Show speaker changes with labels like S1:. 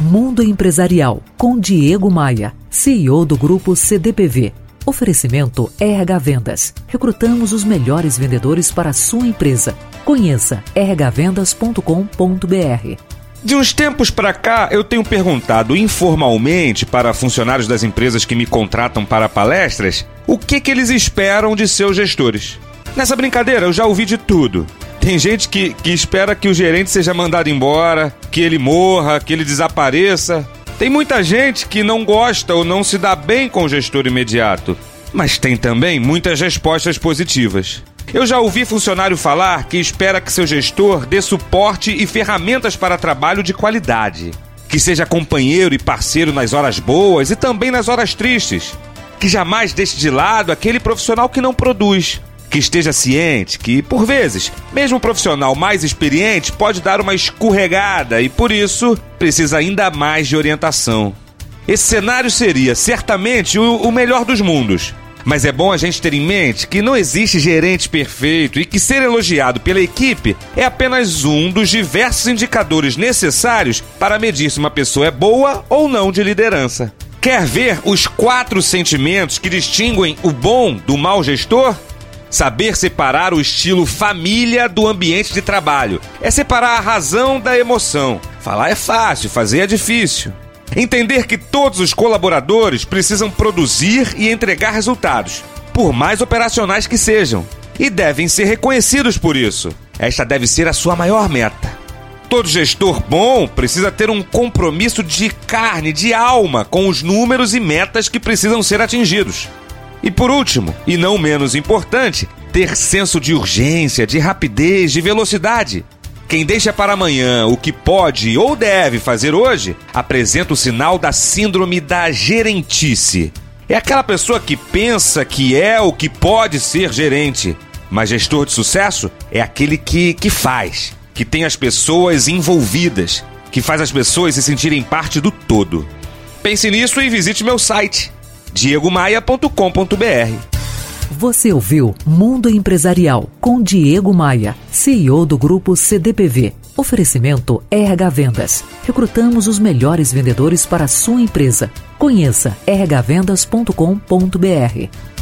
S1: Mundo Empresarial com Diego Maia, CEO do grupo CDPV. Oferecimento RH Vendas. Recrutamos os melhores vendedores para a sua empresa. Conheça rhvendas.com.br.
S2: De uns tempos para cá, eu tenho perguntado informalmente para funcionários das empresas que me contratam para palestras o que, que eles esperam de seus gestores. Nessa brincadeira, eu já ouvi de tudo. Tem gente que, que espera que o gerente seja mandado embora, que ele morra, que ele desapareça. Tem muita gente que não gosta ou não se dá bem com o gestor imediato. Mas tem também muitas respostas positivas. Eu já ouvi funcionário falar que espera que seu gestor dê suporte e ferramentas para trabalho de qualidade. Que seja companheiro e parceiro nas horas boas e também nas horas tristes. Que jamais deixe de lado aquele profissional que não produz, que esteja ciente que, por vezes, mesmo o profissional mais experiente pode dar uma escorregada e, por isso, precisa ainda mais de orientação. Esse cenário seria certamente o, o melhor dos mundos. Mas é bom a gente ter em mente que não existe gerente perfeito e que ser elogiado pela equipe é apenas um dos diversos indicadores necessários para medir se uma pessoa é boa ou não de liderança. Quer ver os quatro sentimentos que distinguem o bom do mau gestor? Saber separar o estilo família do ambiente de trabalho. É separar a razão da emoção. Falar é fácil, fazer é difícil. Entender que todos os colaboradores precisam produzir e entregar resultados, por mais operacionais que sejam, e devem ser reconhecidos por isso. Esta deve ser a sua maior meta. Todo gestor bom precisa ter um compromisso de carne, de alma, com os números e metas que precisam ser atingidos. E por último, e não menos importante, ter senso de urgência, de rapidez, de velocidade. Quem deixa para amanhã o que pode ou deve fazer hoje apresenta o sinal da síndrome da gerentice. É aquela pessoa que pensa que é ou que pode ser gerente, mas gestor de sucesso é aquele que, que faz, que tem as pessoas envolvidas, que faz as pessoas se sentirem parte do todo. Pense nisso e visite meu site diegomaia.com.br.
S1: Você ouviu Mundo Empresarial com Diego Maia, CEO do grupo CDPV. Oferecimento RH Vendas. Recrutamos os melhores vendedores para a sua empresa. Conheça rhvendas.com.br.